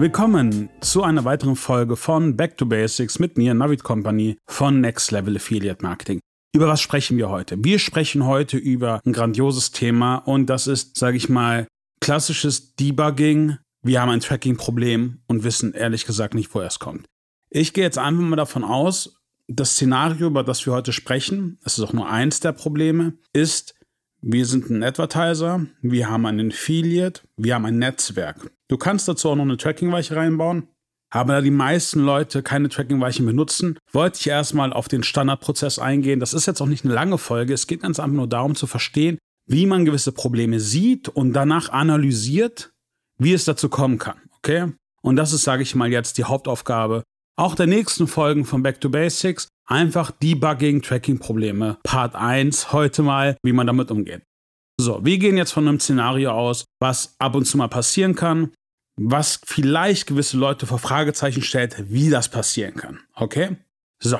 Willkommen zu einer weiteren Folge von Back to Basics mit mir, Navid Company von Next Level Affiliate Marketing. Über was sprechen wir heute? Wir sprechen heute über ein grandioses Thema und das ist, sage ich mal, klassisches Debugging. Wir haben ein Tracking-Problem und wissen ehrlich gesagt nicht, woher es kommt. Ich gehe jetzt einfach mal davon aus, das Szenario, über das wir heute sprechen, das ist auch nur eins der Probleme, ist, wir sind ein Advertiser, wir haben einen Affiliate, wir haben ein Netzwerk. Du kannst dazu auch noch eine Tracking-Weiche reinbauen. Aber da die meisten Leute keine Tracking-Weichen benutzen, wollte ich erstmal auf den Standardprozess eingehen. Das ist jetzt auch nicht eine lange Folge. Es geht ganz einfach nur darum zu verstehen, wie man gewisse Probleme sieht und danach analysiert, wie es dazu kommen kann. Okay? Und das ist, sage ich mal, jetzt die Hauptaufgabe auch der nächsten Folgen von Back to Basics. Einfach Debugging, Tracking-Probleme. Part 1 heute mal, wie man damit umgeht. So, wir gehen jetzt von einem Szenario aus, was ab und zu mal passieren kann was vielleicht gewisse Leute vor Fragezeichen stellt, wie das passieren kann. Okay? So.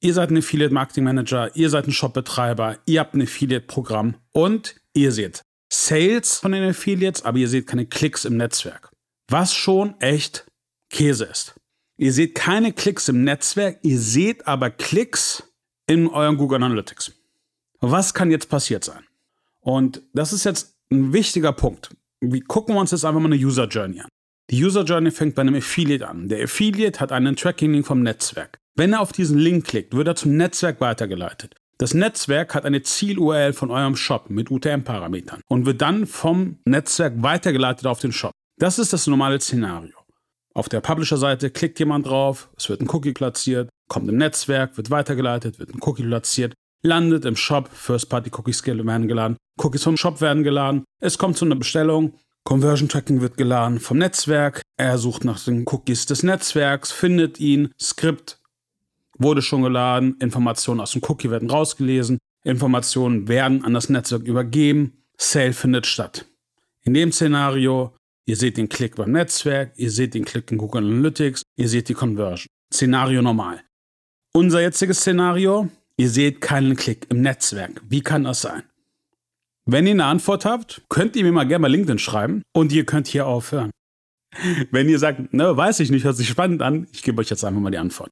Ihr seid ein Affiliate Marketing Manager, ihr seid ein Shopbetreiber, ihr habt ein Affiliate-Programm und ihr seht Sales von den Affiliates, aber ihr seht keine Klicks im Netzwerk. Was schon echt Käse ist. Ihr seht keine Klicks im Netzwerk, ihr seht aber Klicks in euren Google Analytics. Was kann jetzt passiert sein? Und das ist jetzt ein wichtiger Punkt wir gucken uns jetzt einfach mal eine User Journey an. Die User Journey fängt bei einem Affiliate an. Der Affiliate hat einen Tracking-Link vom Netzwerk. Wenn er auf diesen Link klickt, wird er zum Netzwerk weitergeleitet. Das Netzwerk hat eine Ziel-URL von eurem Shop mit UTM-Parametern und wird dann vom Netzwerk weitergeleitet auf den Shop. Das ist das normale Szenario. Auf der Publisher-Seite klickt jemand drauf, es wird ein Cookie platziert, kommt im Netzwerk, wird weitergeleitet, wird ein Cookie platziert, landet im Shop, First-Party-Cookies werden geladen, Cookies vom Shop werden geladen, es kommt zu einer Bestellung, Conversion Tracking wird geladen vom Netzwerk, er sucht nach den Cookies des Netzwerks, findet ihn, Skript wurde schon geladen, Informationen aus dem Cookie werden rausgelesen, Informationen werden an das Netzwerk übergeben, Sale findet statt. In dem Szenario, ihr seht den Klick beim Netzwerk, ihr seht den Klick in Google Analytics, ihr seht die Conversion. Szenario normal. Unser jetziges Szenario, Ihr seht keinen Klick im Netzwerk. Wie kann das sein? Wenn ihr eine Antwort habt, könnt ihr mir mal gerne mal LinkedIn schreiben und ihr könnt hier aufhören. Wenn ihr sagt, ne, weiß ich nicht, hört sich spannend an, ich gebe euch jetzt einfach mal die Antwort.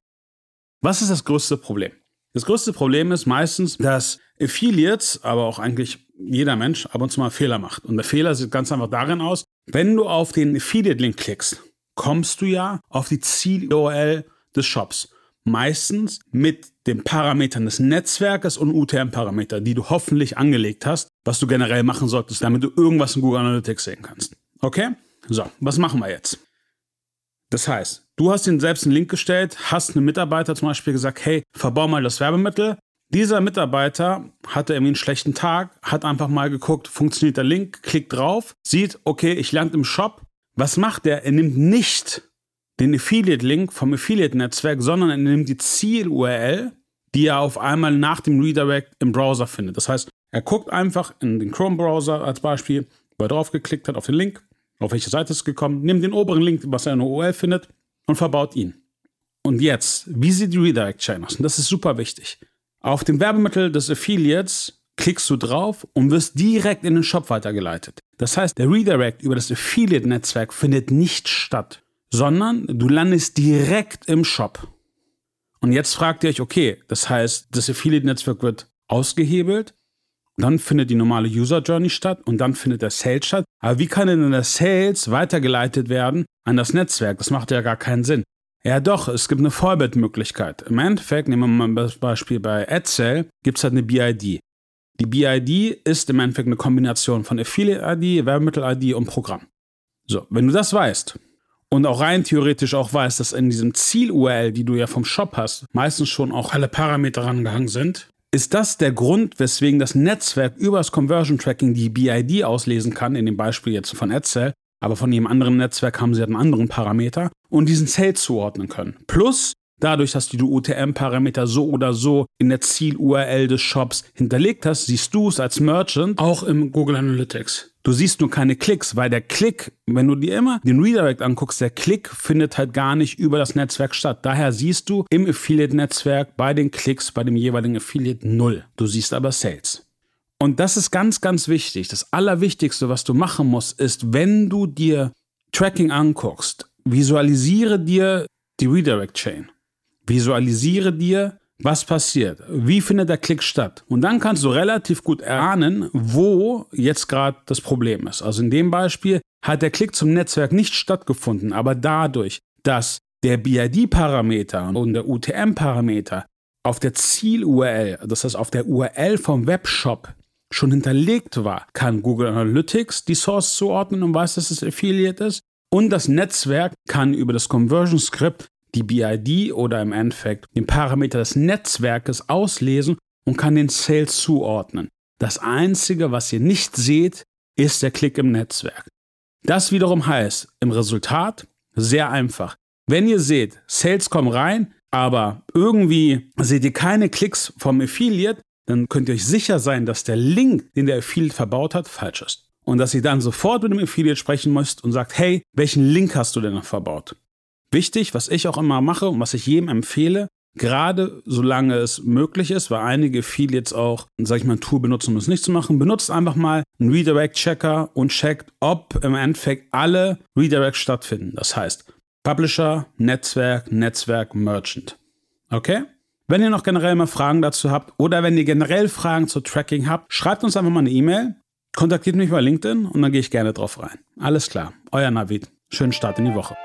Was ist das größte Problem? Das größte Problem ist meistens, dass Affiliates, aber auch eigentlich jeder Mensch ab und zu mal Fehler macht. Und der Fehler sieht ganz einfach darin aus, wenn du auf den Affiliate-Link klickst, kommst du ja auf die Ziel-URL des Shops meistens mit den Parametern des Netzwerkes und UTM-Parameter, die du hoffentlich angelegt hast, was du generell machen solltest, damit du irgendwas in Google Analytics sehen kannst. Okay? So, was machen wir jetzt? Das heißt, du hast ihnen selbst einen Link gestellt, hast einem Mitarbeiter zum Beispiel gesagt, hey, verbau mal das Werbemittel. Dieser Mitarbeiter hatte irgendwie einen schlechten Tag, hat einfach mal geguckt, funktioniert der Link, klickt drauf, sieht, okay, ich lande im Shop. Was macht der? Er nimmt nicht den Affiliate-Link vom Affiliate-Netzwerk, sondern er nimmt die Ziel-URL, die er auf einmal nach dem Redirect im Browser findet. Das heißt, er guckt einfach in den Chrome-Browser als Beispiel, wo er drauf geklickt hat auf den Link, auf welche Seite es gekommen, nimmt den oberen Link, was er in der URL findet, und verbaut ihn. Und jetzt, wie sieht die Redirect-Chain aus? Und das ist super wichtig. Auf dem Werbemittel des Affiliates klickst du drauf und wirst direkt in den Shop weitergeleitet. Das heißt, der Redirect über das Affiliate-Netzwerk findet nicht statt sondern du landest direkt im Shop. Und jetzt fragt ihr euch, okay, das heißt, das Affiliate-Netzwerk wird ausgehebelt, dann findet die normale User Journey statt und dann findet der Sales statt. Aber wie kann denn der Sales weitergeleitet werden an das Netzwerk? Das macht ja gar keinen Sinn. Ja doch, es gibt eine Vorbildmöglichkeit. Im Endeffekt, nehmen wir mal das Beispiel bei AdSell, gibt es halt eine BID. Die BID ist im Endeffekt eine Kombination von Affiliate-ID, Werbemittel-ID und Programm. So, wenn du das weißt, und auch rein theoretisch auch weiß, dass in diesem Ziel-URL, die du ja vom Shop hast, meistens schon auch alle Parameter rangehangen sind, ist das der Grund, weswegen das Netzwerk über das Conversion Tracking die BID auslesen kann, in dem Beispiel jetzt von AdSell, aber von jedem anderen Netzwerk haben sie halt einen anderen Parameter und diesen Sale zuordnen können. Plus, dadurch, dass du die UTM-Parameter so oder so in der Ziel-URL des Shops hinterlegt hast, siehst du es als Merchant auch im Google Analytics. Du siehst nur keine Klicks, weil der Klick, wenn du dir immer den Redirect anguckst, der Klick findet halt gar nicht über das Netzwerk statt. Daher siehst du im Affiliate-Netzwerk bei den Klicks bei dem jeweiligen Affiliate null. Du siehst aber Sales. Und das ist ganz, ganz wichtig. Das Allerwichtigste, was du machen musst, ist, wenn du dir Tracking anguckst, visualisiere dir die Redirect Chain. Visualisiere dir, was passiert, wie findet der Klick statt. Und dann kannst du relativ gut erahnen, wo jetzt gerade das Problem ist. Also in dem Beispiel hat der Klick zum Netzwerk nicht stattgefunden, aber dadurch, dass der BID-Parameter und der UTM-Parameter auf der Ziel-URL, das heißt auf der URL vom Webshop schon hinterlegt war, kann Google Analytics die Source zuordnen und weiß, dass es Affiliate ist. Und das Netzwerk kann über das Conversion Script die BID oder im Endeffekt den Parameter des Netzwerkes auslesen und kann den Sales zuordnen. Das Einzige, was ihr nicht seht, ist der Klick im Netzwerk. Das wiederum heißt im Resultat sehr einfach. Wenn ihr seht, Sales kommen rein, aber irgendwie seht ihr keine Klicks vom Affiliate, dann könnt ihr euch sicher sein, dass der Link, den der Affiliate verbaut hat, falsch ist. Und dass ihr dann sofort mit dem Affiliate sprechen müsst und sagt, hey, welchen Link hast du denn noch verbaut? Wichtig, was ich auch immer mache und was ich jedem empfehle, gerade solange es möglich ist, weil einige Affiliates auch, sag ich mal, ein Tool benutzen, um es nicht zu machen, benutzt einfach mal einen Redirect-Checker und checkt, ob im Endeffekt alle Redirects stattfinden. Das heißt, Publisher, Netzwerk, Netzwerk, Merchant. Okay? Wenn ihr noch generell mal Fragen dazu habt oder wenn ihr generell Fragen zu Tracking habt, schreibt uns einfach mal eine E-Mail, kontaktiert mich bei LinkedIn und dann gehe ich gerne drauf rein. Alles klar, euer Navid. Schönen Start in die Woche.